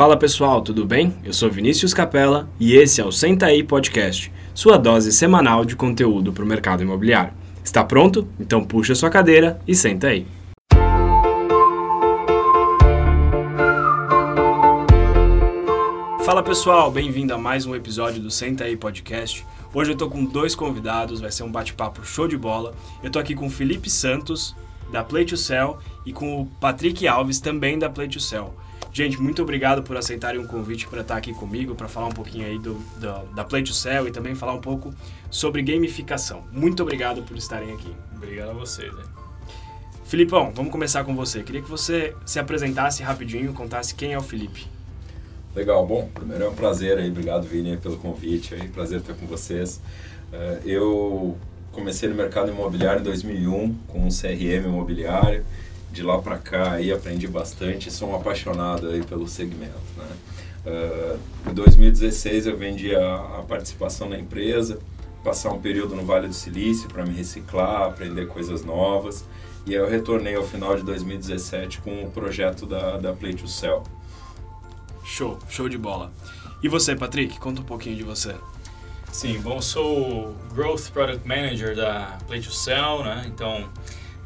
Fala pessoal, tudo bem? Eu sou Vinícius Capella e esse é o Senta aí Podcast, sua dose semanal de conteúdo para o mercado imobiliário. Está pronto? Então puxa sua cadeira e senta aí. Fala pessoal, bem-vindo a mais um episódio do Senta aí Podcast. Hoje eu tô com dois convidados, vai ser um bate-papo show de bola. Eu tô aqui com o Felipe Santos, da Play to Sell, e com o Patrick Alves, também da Play to Sell. Gente, muito obrigado por aceitarem o convite para estar aqui comigo, para falar um pouquinho aí do, do, da Play to Sell e também falar um pouco sobre gamificação. Muito obrigado por estarem aqui. Obrigado a vocês. Né? Filipão, vamos começar com você. Queria que você se apresentasse rapidinho, contasse quem é o Felipe. Legal, bom, primeiro é um prazer aí, obrigado Vini pelo convite aí, prazer estar com vocês. Uh, eu comecei no mercado imobiliário em 2001 com um CRM imobiliário, de lá para cá aí aprendi bastante sou um apaixonado aí pelo segmento, né? Uh, em 2016 eu vendi a, a, participação na empresa, passar um período no Vale do Silício para me reciclar, aprender coisas novas e aí eu retornei ao final de 2017 com o projeto da, da Play to Sell. Show, show de bola. E você, Patrick, conta um pouquinho de você. Sim, bom, sou Growth Product Manager da Play to Sell, né? Então,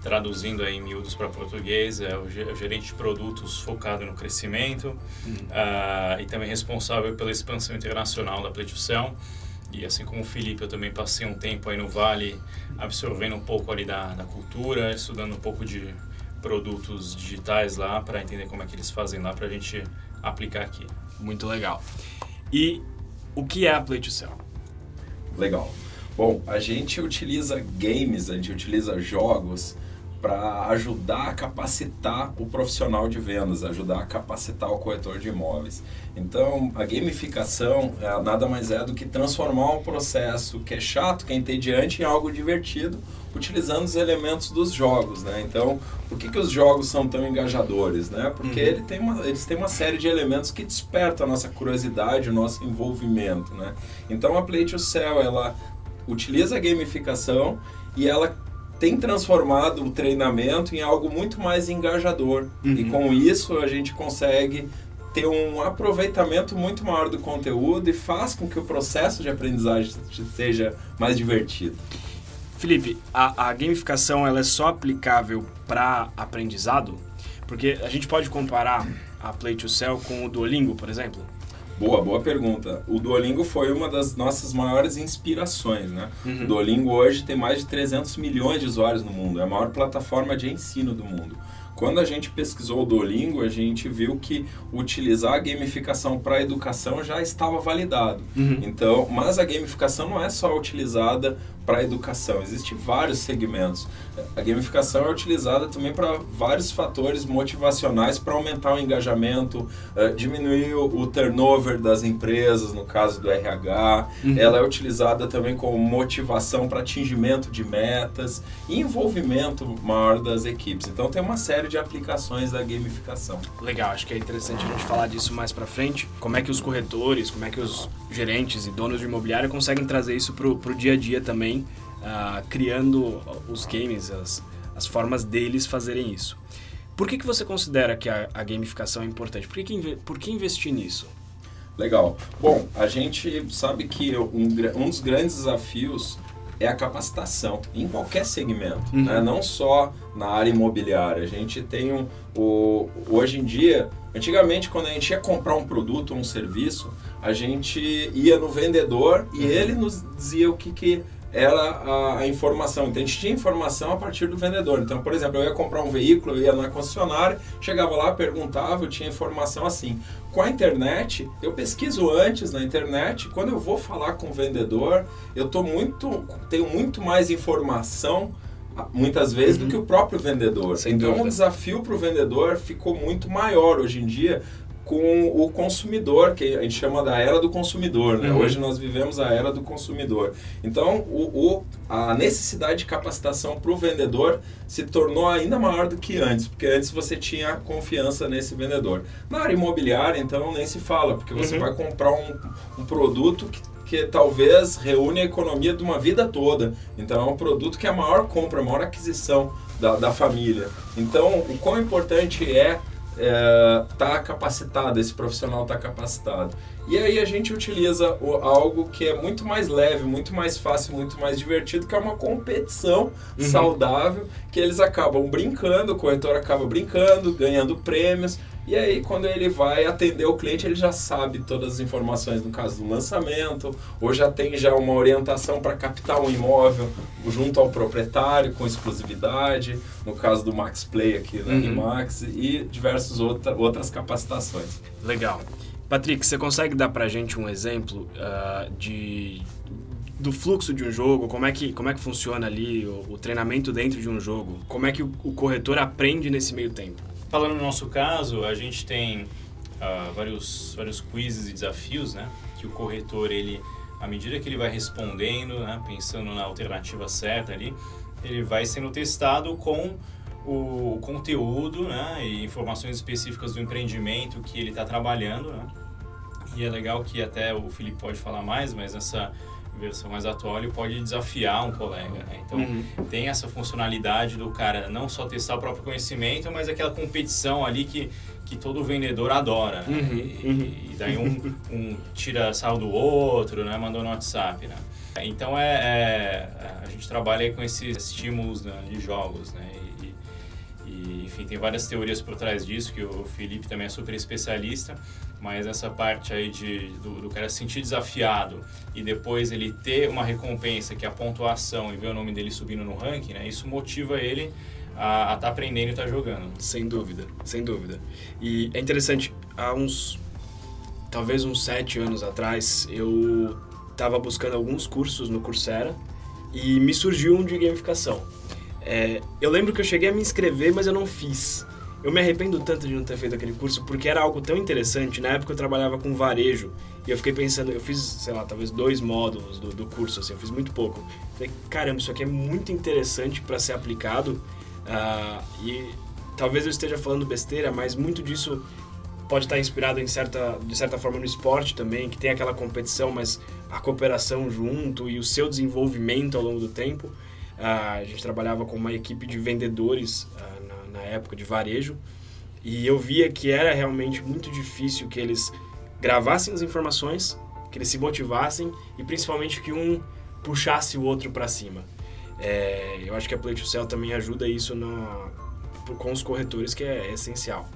traduzindo aí em miúdos para português, é o gerente de produtos focado no crescimento uh, e também responsável pela expansão internacional da Play to Sell. E assim como o Felipe, eu também passei um tempo aí no Vale absorvendo um pouco ali da, da cultura, estudando um pouco de produtos digitais lá para entender como é que eles fazem lá para a gente aplicar aqui. Muito legal. E o que é a Play to Sell? Legal. Bom, a gente utiliza games, a gente utiliza jogos para ajudar a capacitar o profissional de vendas, ajudar a capacitar o corretor de imóveis. Então, a gamificação é, nada mais é do que transformar um processo que é chato, que é entediante, em algo divertido, utilizando os elementos dos jogos, né? Então, por que, que os jogos são tão engajadores, né? Porque uhum. ele tem uma, eles têm uma série de elementos que despertam a nossa curiosidade, o nosso envolvimento, né? Então, a Play to Sell, ela utiliza a gamificação e ela tem transformado o treinamento em algo muito mais engajador. Uhum. E com isso a gente consegue ter um aproveitamento muito maior do conteúdo e faz com que o processo de aprendizagem seja mais divertido. Felipe, a, a gamificação ela é só aplicável para aprendizado? Porque a gente pode comparar a Play to Sell com o Duolingo, por exemplo? Boa, boa pergunta. O Duolingo foi uma das nossas maiores inspirações, né? Uhum. O Duolingo hoje tem mais de 300 milhões de usuários no mundo, é a maior plataforma de ensino do mundo. Quando a gente pesquisou o Duolingo, a gente viu que utilizar a gamificação para a educação já estava validado. Uhum. Então, mas a gamificação não é só utilizada para a educação, existem vários segmentos. A gamificação é utilizada também para vários fatores motivacionais para aumentar o engajamento, uh, diminuir o, o, turnover das empresas, no caso do RH. Uhum. Ela é utilizada também como motivação para atingimento de metas e envolvimento maior das equipes. Então tem uma série de aplicações da gamificação. Legal, acho que é interessante a gente falar disso mais para frente. Como é que os corretores, como é que os gerentes e donos de imobiliário conseguem trazer isso para o dia a dia também, uh, criando os games, as, as formas deles fazerem isso. Por que, que você considera que a, a gamificação é importante? Por que, que, por que investir nisso? Legal. Bom, a gente sabe que um, um dos grandes desafios é a capacitação em qualquer segmento, uhum. né? não só na área imobiliária. A gente tem um, o, hoje em dia, antigamente quando a gente ia comprar um produto ou um serviço, a gente ia no vendedor e uhum. ele nos dizia o que, que era a, a, informação. Então a gente tinha informação a partir do vendedor. Então, por exemplo, eu ia comprar um veículo, eu ia na concessionária, chegava lá, perguntava, eu tinha informação assim. Com a internet, eu pesquiso antes na internet, quando eu vou falar com o vendedor, eu tô muito, tenho muito mais informação muitas vezes uhum. do que o próprio vendedor. Sem então dúvida. o desafio para o vendedor ficou muito maior hoje em dia com o consumidor, que a gente chama da era do consumidor. Né? Uhum. Hoje nós vivemos a era do consumidor. Então, o, o a necessidade de capacitação para o vendedor se tornou ainda maior do que antes, porque antes você tinha confiança nesse vendedor. Na área imobiliária, então, nem se fala, porque você uhum. vai comprar um, um produto que, que talvez reúne a economia de uma vida toda. Então, é um produto que é a maior compra, a maior aquisição da, da família. Então, o quão importante é está é, capacitado, esse profissional está capacitado. E aí a gente utiliza o, algo que é muito mais leve, muito mais fácil, muito mais divertido, que é uma competição uhum. saudável, que eles acabam brincando, o corretor acaba brincando, ganhando prêmios. E aí, quando ele vai atender o cliente, ele já sabe todas as informações no caso do lançamento, ou já tem já uma orientação para captar um imóvel junto ao proprietário com exclusividade, no caso do Max Play aqui na uhum. Max e diversas outra, outras capacitações. Legal. Patrick, você consegue dar para a gente um exemplo uh, de do fluxo de um jogo, como é que, como é que funciona ali o, o treinamento dentro de um jogo, como é que o, o corretor aprende nesse meio tempo? Falando no nosso caso, a gente tem uh, vários, vários quizzes e desafios, né? Que o corretor, ele, à medida que ele vai respondendo, né, pensando na alternativa certa ali, ele vai sendo testado com o conteúdo né, e informações específicas do empreendimento que ele está trabalhando. Né? E é legal que até o Felipe pode falar mais, mas essa versão mais atual, ele pode desafiar um colega. Né? Então, uhum. tem essa funcionalidade do cara não só testar o próprio conhecimento, mas aquela competição ali que, que todo vendedor adora. Né? Uhum. E, uhum. e, daí um, um tira sal do outro, né? mandou no WhatsApp. Né? Então, é, é, a gente trabalha com esses estímulos né, de jogos. Né? E, enfim, tem várias teorias por trás disso, que o Felipe também é super especialista mas essa parte aí de, do, do cara se sentir desafiado e depois ele ter uma recompensa que é a pontuação e ver o nome dele subindo no ranking, né, isso motiva ele a estar tá aprendendo e estar tá jogando. Sem dúvida, sem dúvida. E é interessante, há uns, talvez uns sete anos atrás, eu estava buscando alguns cursos no Coursera e me surgiu um de gamificação. É, eu lembro que eu cheguei a me inscrever, mas eu não fiz. Eu me arrependo tanto de não ter feito aquele curso porque era algo tão interessante. Na época eu trabalhava com varejo e eu fiquei pensando, eu fiz, sei lá, talvez dois módulos do, do curso, assim, eu fiz muito pouco. Falei, caramba, isso aqui é muito interessante para ser aplicado uh, e talvez eu esteja falando besteira, mas muito disso pode estar inspirado em certa, de certa forma no esporte também, que tem aquela competição, mas a cooperação junto e o seu desenvolvimento ao longo do tempo. Uh, a gente trabalhava com uma equipe de vendedores uh, na época de varejo, e eu via que era realmente muito difícil que eles gravassem as informações, que eles se motivassem e principalmente que um puxasse o outro para cima. É, eu acho que a Play to Sell também ajuda isso no, com os corretores, que é, é essencial.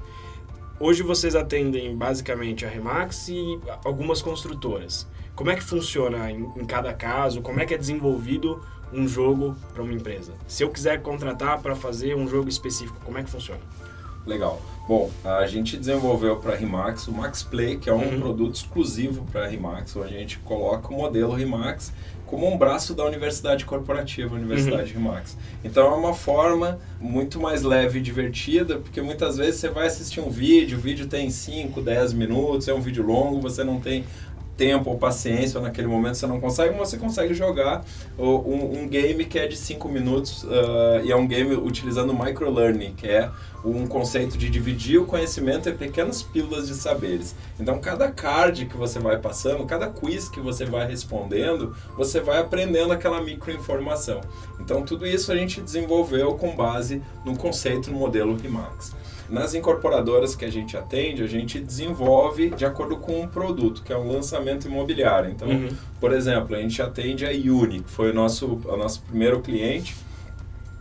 Hoje vocês atendem basicamente a Remax e algumas construtoras. Como é que funciona em, em cada caso? Como é que é desenvolvido um jogo para uma empresa? Se eu quiser contratar para fazer um jogo específico, como é que funciona? Legal. Bom, a gente desenvolveu para a Rimax o Max Play, que é um uhum. produto exclusivo para a Rimax, onde a gente coloca o modelo Rimax como um braço da Universidade Corporativa, Universidade uhum. Rimax. Então é uma forma muito mais leve e divertida, porque muitas vezes você vai assistir um vídeo, o vídeo tem 5, 10 minutos, é um vídeo longo, você não tem tempo ou paciência, ou naquele momento você não consegue, mas você consegue jogar um, um game que é de 5 minutos uh, e é um game utilizando microlearning, que é um conceito de dividir o conhecimento em pequenas pílulas de saberes. Então, cada card que você vai passando, cada quiz que você vai respondendo, você vai aprendendo aquela microinformação. Então, tudo isso a gente desenvolveu com base no conceito no modelo Remax. Nas incorporadoras que a gente atende, a gente desenvolve de acordo com um produto, que é um lançamento imobiliário. Então, uhum. por exemplo, a gente atende a Uni, que foi o nosso, o nosso primeiro cliente.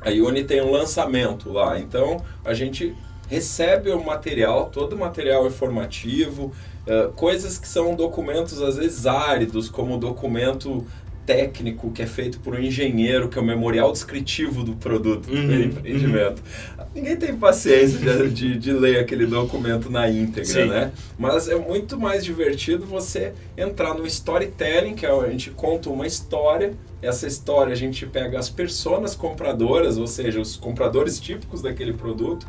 A Uni tem um lançamento lá, então a gente recebe o material, todo o material informativo, uh, coisas que são documentos às vezes áridos, como o documento técnico que é feito por um engenheiro, que é o memorial descritivo do produto, uhum, do empreendimento. Uhum. Ninguém tem paciência de, de, de, ler aquele documento na íntegra, Sim. né? Mas é muito mais divertido você entrar no storytelling, que é a gente conta uma história, essa história a gente pega as pessoas compradoras, ou seja, os compradores típicos daquele produto,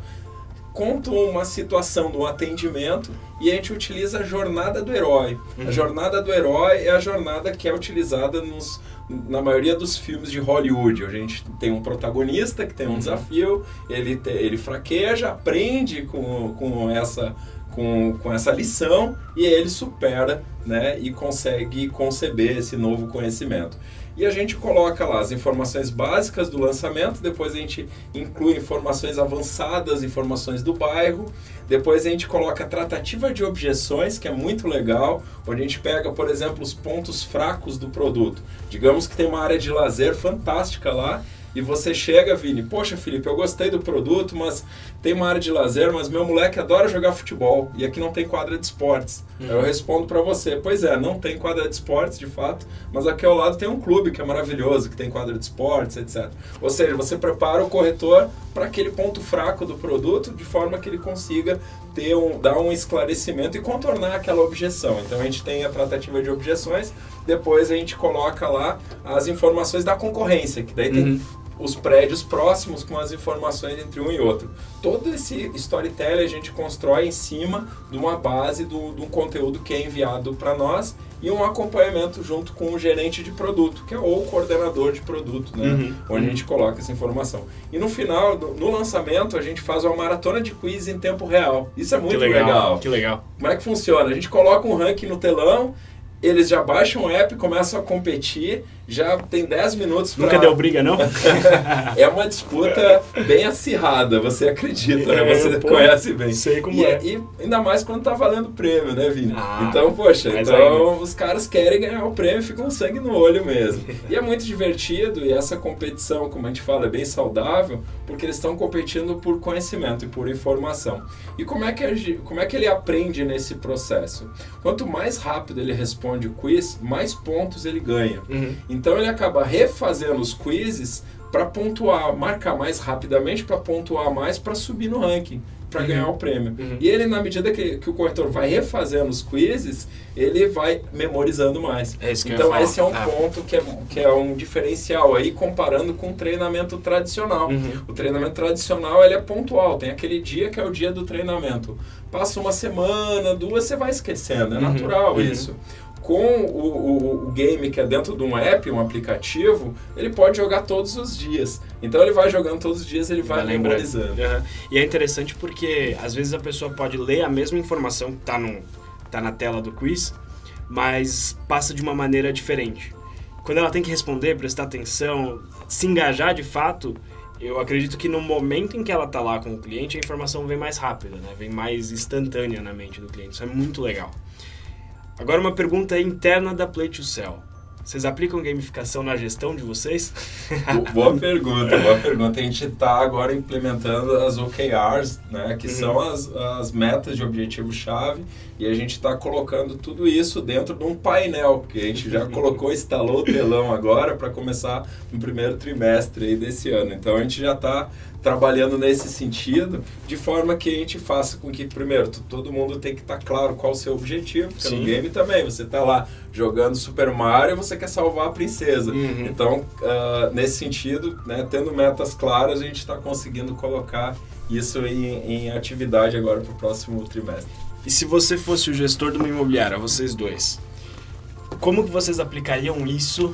contam uma situação do atendimento e a gente utiliza a jornada do herói. Uhum. A jornada do herói é a jornada que é utilizada nos, na maioria dos filmes de Hollywood. A gente tem um protagonista que tem um uhum. desafio, ele, te, ele fraqueja, aprende com, com essa com, com essa lição e ele supera né, e consegue conceber esse novo conhecimento. E a gente coloca lá as informações básicas do lançamento, depois a gente inclui informações avançadas, informações do bairro, depois a gente coloca a tratativa de objeções, que é muito legal, onde a gente pega, por exemplo, os pontos fracos do produto. Digamos que tem uma área de lazer fantástica lá, e você chega, Vini, poxa, Felipe, eu gostei do produto, mas tem uma área de lazer, mas meu moleque adora jogar futebol e aqui não tem quadra de esportes. Uhum. Eu respondo para você, pois é, não tem quadra de esportes de fato, mas aqui ao lado tem um clube que é maravilhoso, que tem quadra de esportes, etc. Ou seja, você prepara o corretor para aquele ponto fraco do produto de forma que ele consiga ter um, dar um esclarecimento e contornar aquela objeção. Então a gente tem a tratativa de objeções, depois a gente coloca lá as informações da concorrência, que daí uhum. tem os prédios próximos com as informações entre um e outro. Todo esse storytelling a gente constrói em cima de uma base do, de um conteúdo que é enviado para nós e um acompanhamento junto com o gerente de produto, que é ou o coordenador de produto, né? Uhum. Onde a gente coloca essa informação. E no final, no lançamento, a gente faz uma maratona de quiz em tempo real. Isso é muito que legal, legal. Que legal. Como é que funciona? A gente coloca um ranking no telão, eles já baixam o app, começam a competir já tem 10 minutos pra... Nunca deu briga, não? é uma disputa bem acirrada, você acredita, né? é, né? Você pô, conhece bem. Sei como e, é. E ainda mais quando tá valendo prêmio, né, Vini? Ah, então, poxa, então ainda. os caras querem ganhar o prêmio e ficam sangue no olho mesmo. e é muito divertido e essa competição, como a gente fala, é bem saudável, porque eles estão competindo por conhecimento e por informação. E como é, que, como é que ele aprende nesse processo? Quanto mais rápido ele responde o quiz, mais pontos ele ganha. Uhum. Então ele acaba refazendo os quizzes para pontuar, marcar mais rapidamente, para pontuar mais, para subir no ranking, para uhum. ganhar o prêmio. Uhum. E ele, na medida que, que o corretor vai refazendo os quizzes, ele vai memorizando mais. É então esse é um ah. ponto que é, que é um diferencial aí comparando com o treinamento tradicional. Uhum. O treinamento tradicional ele é pontual, tem aquele dia que é o dia do treinamento. Passa uma semana, duas, você vai esquecendo, é uhum. natural uhum. isso com o, o, o, game que é dentro de um app, um aplicativo, ele pode jogar todos os dias. Então ele vai jogando todos os dias, ele vai, vai memorizando. Uhum. E é interessante porque às vezes a pessoa pode ler a mesma informação que está tá na tela do quiz, mas passa de uma maneira diferente. Quando ela tem que responder, prestar atenção, se engajar de fato, eu acredito que no momento em que ela está lá com o cliente, a informação vem mais rápida, né? vem mais instantânea na mente do cliente. Isso é muito legal. Agora uma pergunta interna da Play to Sell. Vocês aplicam gamificação na gestão de vocês? boa pergunta, boa pergunta. A gente está agora implementando as OKRs, né, que uhum. são as, as metas de objetivo-chave, e a gente está colocando tudo isso dentro de um painel, que a gente já colocou, instalou o telão agora para começar no primeiro trimestre desse ano. Então a gente já está trabalhando nesse sentido, de forma que a gente faça com que, primeiro, todo mundo tem que estar tá claro qual o seu objetivo, porque Sim. no game também, você está lá jogando Super Mario e você quer salvar a princesa. Uhum. Então, uh, nesse sentido, né, tendo metas claras, a gente está conseguindo colocar isso em, em atividade agora para o próximo trimestre. E se você fosse o gestor de uma imobiliária, vocês dois, como que vocês aplicariam isso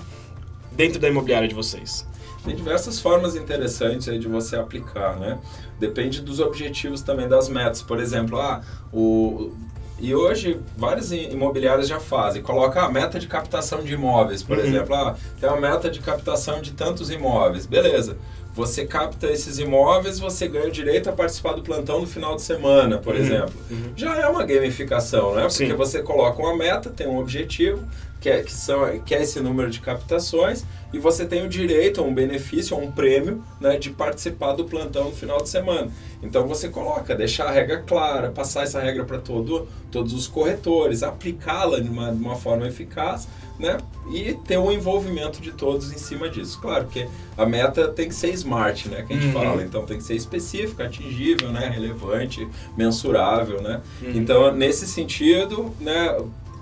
dentro da imobiliária de vocês? Tem diversas formas interessantes aí de você aplicar, né? Depende dos objetivos também das metas. Por exemplo, ah, o, e hoje várias imobiliárias já fazem. Coloca a meta de captação de imóveis, por uhum. exemplo. Ah, tem uma meta de captação de tantos imóveis. Beleza. Você capta esses imóveis, você ganha o direito a participar do plantão no final de semana, por uhum. exemplo. Uhum. Já é uma gamificação, né? Porque Sim. você coloca uma meta, tem um objetivo, que é, que, são, que é esse número de captações, e você tem o direito a um benefício, a um prêmio, né, de participar do plantão no final de semana. Então você coloca, deixar a regra clara, passar essa regra para todo, todos os corretores, aplicá-la de uma, de uma forma eficaz, né, e ter o um envolvimento de todos em cima disso. Claro, porque a meta tem que ser smart, né, que a gente uhum. fala, então tem que ser específica, atingível, né, relevante, mensurável, né. Uhum. Então, nesse sentido, né,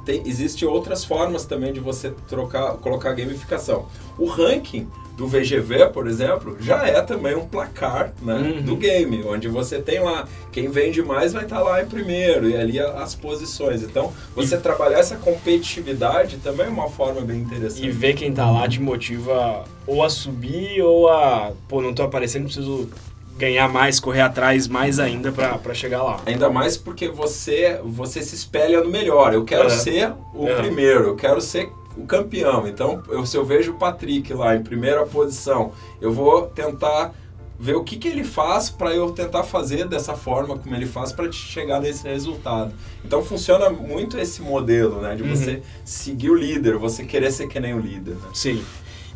tem, existe outras formas também de você trocar, colocar gamificação. O ranking do VGV, por exemplo, já é também um placar né, uhum. do game, onde você tem lá quem vende mais vai estar tá lá em primeiro e ali as posições. Então, você e... trabalhar essa competitividade também é uma forma bem interessante. E ver quem está lá te motiva ou a subir ou a, pô, não estou aparecendo, preciso ganhar mais, correr atrás mais ainda para chegar lá. Ainda mais porque você você se espelha no melhor. Eu quero ser o primeiro, eu quero ser o campeão. Então, eu, se eu vejo o Patrick lá em primeira posição, eu vou tentar ver o que, que ele faz para eu tentar fazer dessa forma como ele faz para chegar nesse resultado. Então funciona muito esse modelo, né? De você uhum. seguir o líder, você querer ser que nem o líder. Né? Sim.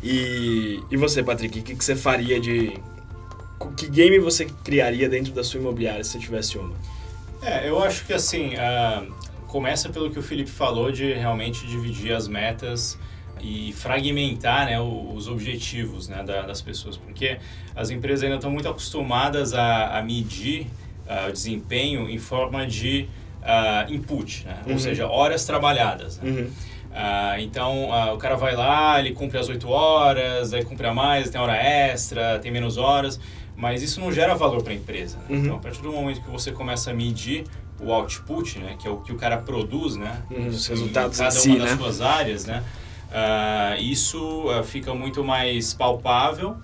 E, e você, Patrick, o que, que você faria de. Que game você criaria dentro da sua imobiliária se você tivesse uma? É, eu acho que assim, uh, começa pelo que o Felipe falou de realmente dividir as metas e fragmentar né, os objetivos né, das pessoas, porque as empresas ainda estão muito acostumadas a, a medir uh, o desempenho em forma de uh, input, né? uhum. ou seja, horas trabalhadas. Né? Uhum. Uh, então, uh, o cara vai lá, ele cumpre as 8 horas, aí cumpre a mais, tem hora extra, tem menos horas, mas isso não gera valor para a empresa. Né? Uhum. Então, a partir do momento que você começa a medir o output, né, que é o que o cara produz, né, uhum, os resultados em cada si, uma das né? suas áreas, né, Uh, isso uh, fica muito mais palpável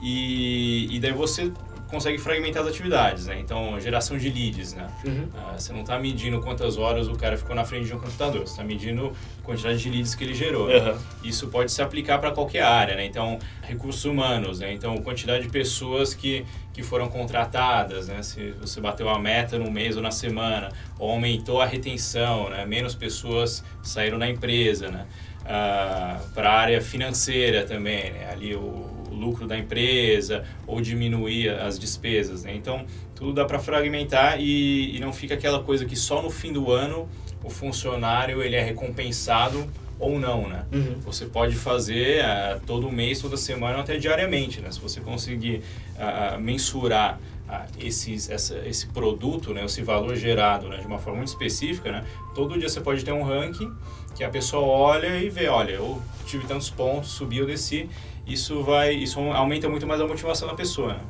e, e daí você consegue fragmentar as atividades, né? Então, geração de leads, né? Uhum. Uh, você não está medindo quantas horas o cara ficou na frente de um computador, você está medindo a quantidade de leads que ele gerou. Uhum. Isso pode se aplicar para qualquer área, né? Então, recursos humanos, né? Então, quantidade de pessoas que, que foram contratadas, né? Se você bateu a meta no mês ou na semana, ou aumentou a retenção, né? Menos pessoas saíram da empresa, né? uh, para a área financeira também, né? ali o, lucro da empresa ou diminuir as despesas. Né? Então, tudo dá para fragmentar e, e não fica aquela coisa que só no fim do ano o funcionário ele é recompensado ou não, né? Uhum. Você pode fazer uh, todo mês, toda semana, até diariamente, né? Se você conseguir uh, mensurar uh, esses, essa, esse produto, né? Esse valor gerado né? de uma forma muito específica, né? Todo dia você pode ter um ranking que a pessoa olha e vê, olha, eu tive tantos pontos, subi ou desci, isso vai, isso aumenta muito mais a motivação da pessoa. Né?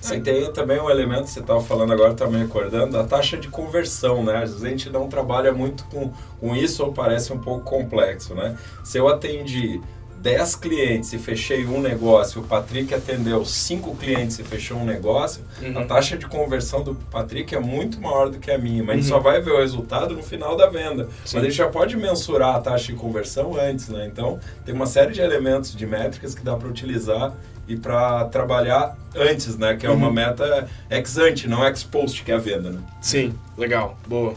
Sim, tem também um elemento que você estava falando agora, está me recordando, a taxa de conversão, né? Às vezes a gente não trabalha muito com, com isso ou parece um pouco complexo, né? Se eu atendi 10 clientes e fechei um negócio, o Patrick atendeu 5 clientes e fechou um negócio, uhum. a taxa de conversão do Patrick é muito maior do que a minha, mas uhum. uhum. só vai ver o resultado no final da venda. Sim. Mas a gente já pode mensurar a taxa de conversão antes, né? Então, tem uma série de elementos de métricas que dá para utilizar e para trabalhar antes, né? Que é uma uhum. meta ex ante, não ex post, que é a venda, né? Sim, legal, boa.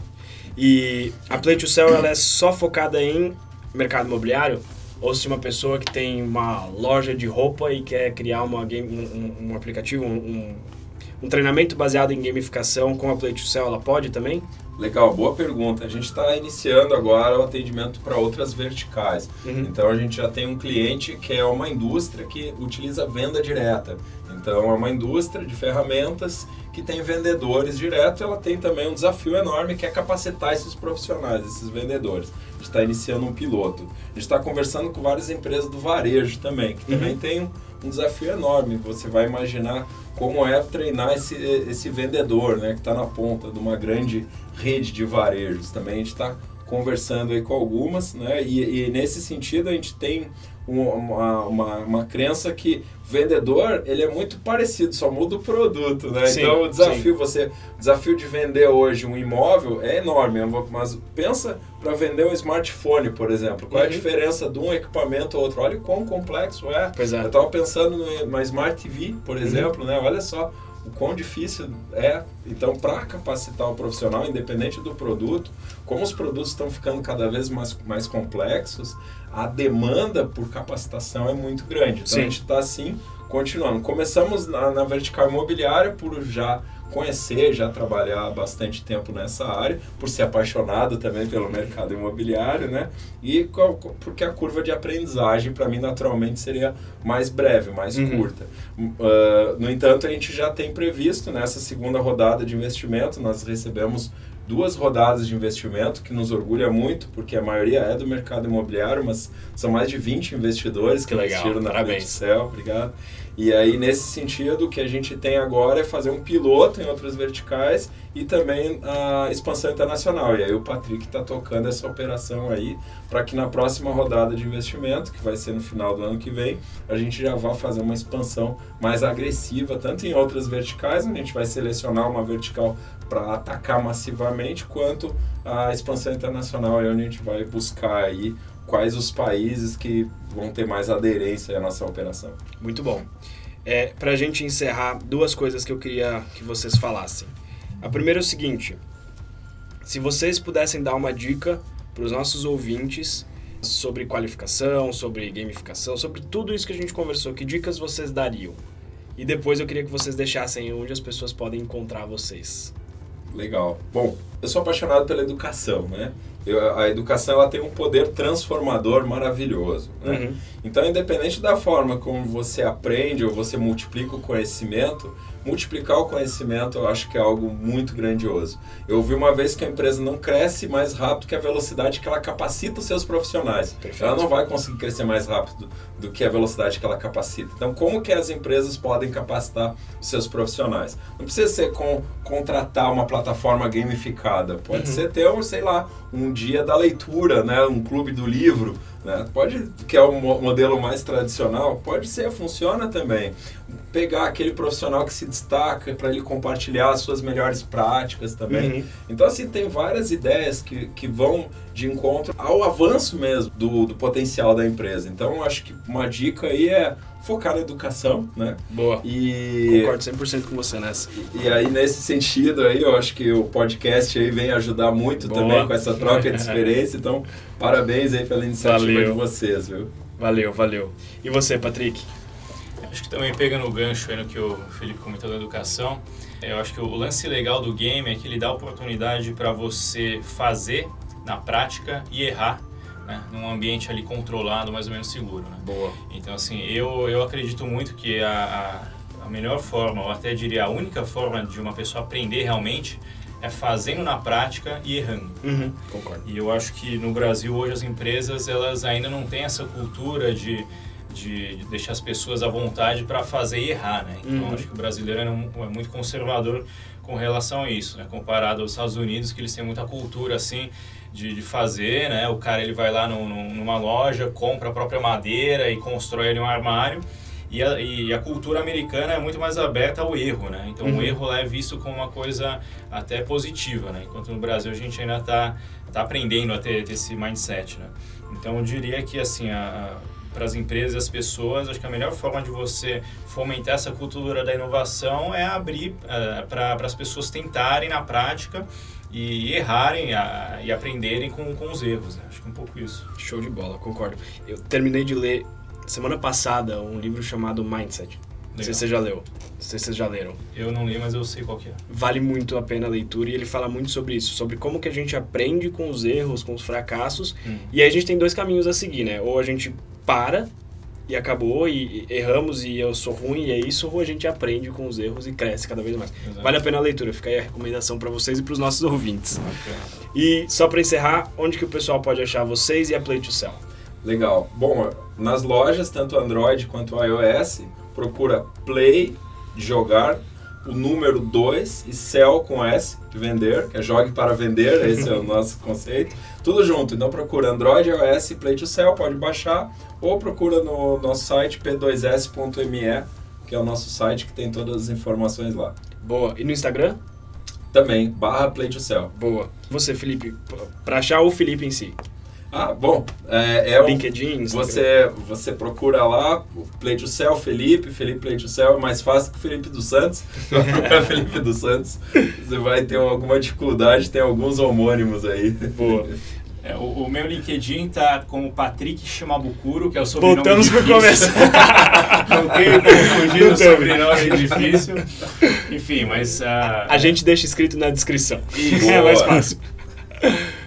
E a Play to Sell ela é só focada em mercado imobiliário? Ou se uma pessoa que tem uma loja de roupa e quer criar uma game, um, um aplicativo, um, um, treinamento baseado em gamificação com a Play to Sell, ela pode também? Legal, boa pergunta. A gente está iniciando agora o atendimento para outras verticais. Uhum. Então a gente já tem um cliente que é uma indústria que utiliza venda direta. Então é uma indústria de ferramentas que tem vendedores direto. Ela tem também um desafio enorme que é capacitar esses profissionais, esses vendedores está iniciando um piloto. A gente está conversando com várias empresas do varejo também, que uhum. também tem um, um, desafio enorme. Você vai imaginar como é treinar esse, esse vendedor, né, que está na ponta de uma grande rede de varejos. Também a gente está conversando aí com algumas, né, e, e nesse sentido a gente tem uma, uma, uma crença que vendedor ele é muito parecido, só muda o produto, né? Sim, então o desafio sim. você, o desafio de vender hoje um imóvel é enorme, mas pensa para vender um smartphone, por exemplo, qual uhum. é a uhum. diferença de um equipamento ao outro? Olha o quão complexo é. É. Eu estava pensando numa Smart TV, por uhum. exemplo, né? Olha só o quão difícil é. Então, para capacitar o profissional, independente do produto, como os produtos estão ficando cada vez mais, mais complexos, a demanda por capacitação é muito grande. Então, Sim. a gente está assim, continuando. Começamos na, na vertical imobiliária por já conhecer, já trabalhar bastante tempo nessa área, por ser apaixonado também pelo mercado imobiliário, né? E porque a curva de aprendizagem, para mim, naturalmente seria mais breve, mais uhum. curta. Uh, no entanto, a gente já tem previsto nessa segunda rodada de investimento, nós recebemos duas rodadas de investimento, que nos orgulha muito, porque a maioria é do mercado imobiliário, mas são mais de 20 investidores que, que investiram na Parabéns. Cell. Obrigado. E aí, nesse sentido, o que a gente tem agora é fazer um piloto em outras verticais e também a expansão internacional. E aí o Patrick está tocando essa operação aí para que na próxima rodada de investimento, que vai ser no final do ano que vem, a gente já vá fazer uma expansão mais agressiva, tanto em outras verticais, a gente vai selecionar uma vertical para atacar massivamente, quanto a expansão internacional, onde a gente vai buscar aí quais os países que vão ter mais aderência à nossa operação. Muito bom. É, para a gente encerrar, duas coisas que eu queria que vocês falassem. A primeira é o seguinte: se vocês pudessem dar uma dica para os nossos ouvintes sobre qualificação, sobre gamificação, sobre tudo isso que a gente conversou, que dicas vocês dariam? E depois eu queria que vocês deixassem onde as pessoas podem encontrar vocês. Legal. Bom, eu sou apaixonado pela educação, né? Eu, a educação ela tem um poder transformador maravilhoso. Né? Uhum. Então, independente da forma como você aprende ou você multiplica o conhecimento, multiplicar o conhecimento eu acho que é algo muito grandioso. Eu ouvi uma vez que a empresa não cresce mais rápido que a velocidade que ela capacita os seus profissionais. Perfeito. Ela não vai conseguir crescer mais rápido do que a velocidade que ela capacita. Então, como que as empresas podem capacitar os seus profissionais? Não precisa ser com contratar uma plataforma gamificada. Pode uhum. ser ter, sei lá, um dia da leitura, né? um clube do livro. Né? Pode, que é o modelo mais tradicional, pode ser, funciona também. Pegar aquele profissional que se destaca para ele compartilhar as suas melhores práticas também. Uhum. Então, assim, tem várias ideias que, que vão de encontro ao avanço mesmo do, do potencial da empresa. Então, acho que uma dica aí é focar na educação, né? Boa. E concordo 100% com você nessa. E, e, aí nesse sentido aí, eu acho que o podcast aí vem ajudar muito Boa. também com essa troca de experiência. Então, parabéns aí pela iniciativa valeu. de vocês, viu? Valeu, valeu. E você, Patrick? Acho que também pega no gancho aí no que o Felipe comentou da educação. Eu acho que o lance legal do game é que ele dá oportunidade para você fazer na prática e errar né? num ambiente ali controlado, mais ou menos seguro. Né? Boa. Então, assim, eu, eu acredito muito que a, a, a melhor forma, ou até diria a única forma de uma pessoa aprender realmente é fazendo na prática e errando. Uhum, concordo. E eu acho que no Brasil hoje as empresas elas ainda não têm essa cultura de, de, de deixar as pessoas à vontade para fazer e errar, né? Então uhum. acho que o brasileiro é, é muito conservador com relação a isso, né? Comparado aos Estados Unidos que eles têm muita cultura assim de, de fazer, né? O cara ele vai lá no, no, numa loja, compra a própria madeira e constrói ali um armário. E a, e a, cultura americana é muito mais aberta ao erro, né? Então uhum. o erro lá é visto como uma coisa até positiva, né? Enquanto no Brasil a gente ainda está tá aprendendo a ter, ter, esse mindset, né? Então eu diria que assim para as empresas e as pessoas, acho que a melhor forma de você fomentar essa cultura da inovação é abrir uh, para as pessoas tentarem na prática e errarem a, e aprenderem com, com os erros. Né? Acho que é um pouco isso. Show de bola, concordo. Eu terminei de ler semana passada um livro chamado Mindset. Não sei se você já leu. Não sei se vocês já leram. Eu não li, mas eu sei qual que é. Vale muito a pena a leitura e ele fala muito sobre isso, sobre como que a gente aprende com os erros, com os fracassos. Hum. E aí a gente tem dois caminhos a seguir, né? Ou a gente para e acabou e erramos e eu sou ruim e é isso, ou a gente aprende com os erros e cresce cada vez mais. Exato. Vale a pena a leitura, fica aí a recomendação para vocês e para os nossos ouvintes. Okay. E só para encerrar, onde que o pessoal pode achar vocês e a Play to Sell? Legal. Bom, nas lojas, tanto Android quanto iOS, procura Play, jogar, o número 2 e Sell com S, de vender, que é jogue para vender, esse é o nosso conceito. Tudo junto, então procura Android, iOS, Play to Sell, pode baixar ou procura no nosso site p2s.me, que é o nosso site que tem todas as informações lá. Boa. E no Instagram? Também, barra Play to Sell. Boa. Você, Felipe, para achar o Felipe em si? Ah, bom, é, é o... LinkedIn, você, você procura lá, Play to Cell, Felipe, Felipe Play to Cell, é mais fácil que Felipe dos Santos. procurar Felipe dos Santos, você vai ter alguma dificuldade, tem alguns homônimos aí. Boa. É, o, o, meu LinkedIn tá como Patrick Shimabukuro, que é o sobrenome Voltamos pro começo. Não tenho como fugir do sobrenome difícil. Enfim, mas... Uh, a gente deixa escrito na descrição. Isso. É mais fácil.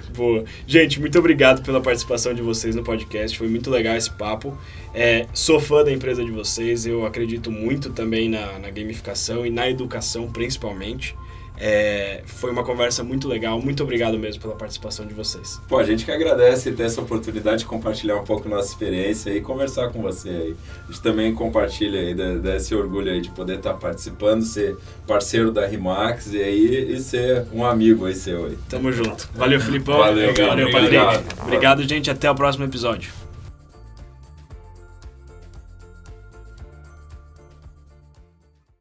Gente, muito obrigado pela participação de vocês no podcast. Foi muito legal esse papo. É, sou fã da empresa de vocês. Eu acredito muito também na, na gamificação e na educação, principalmente. É, foi uma conversa muito legal. Muito obrigado mesmo pela participação de vocês. Pô, a gente que agradece ter essa oportunidade de compartilhar um pouco nossa experiência e conversar com você aí. A gente também compartilha aí desse orgulho aí de poder estar participando, ser parceiro da Rimax e aí e ser um amigo aí seu aí. Tamo junto. Valeu, Filipão. Valeu, Valeu, Patrick. Obrigado, gente. Até o próximo episódio.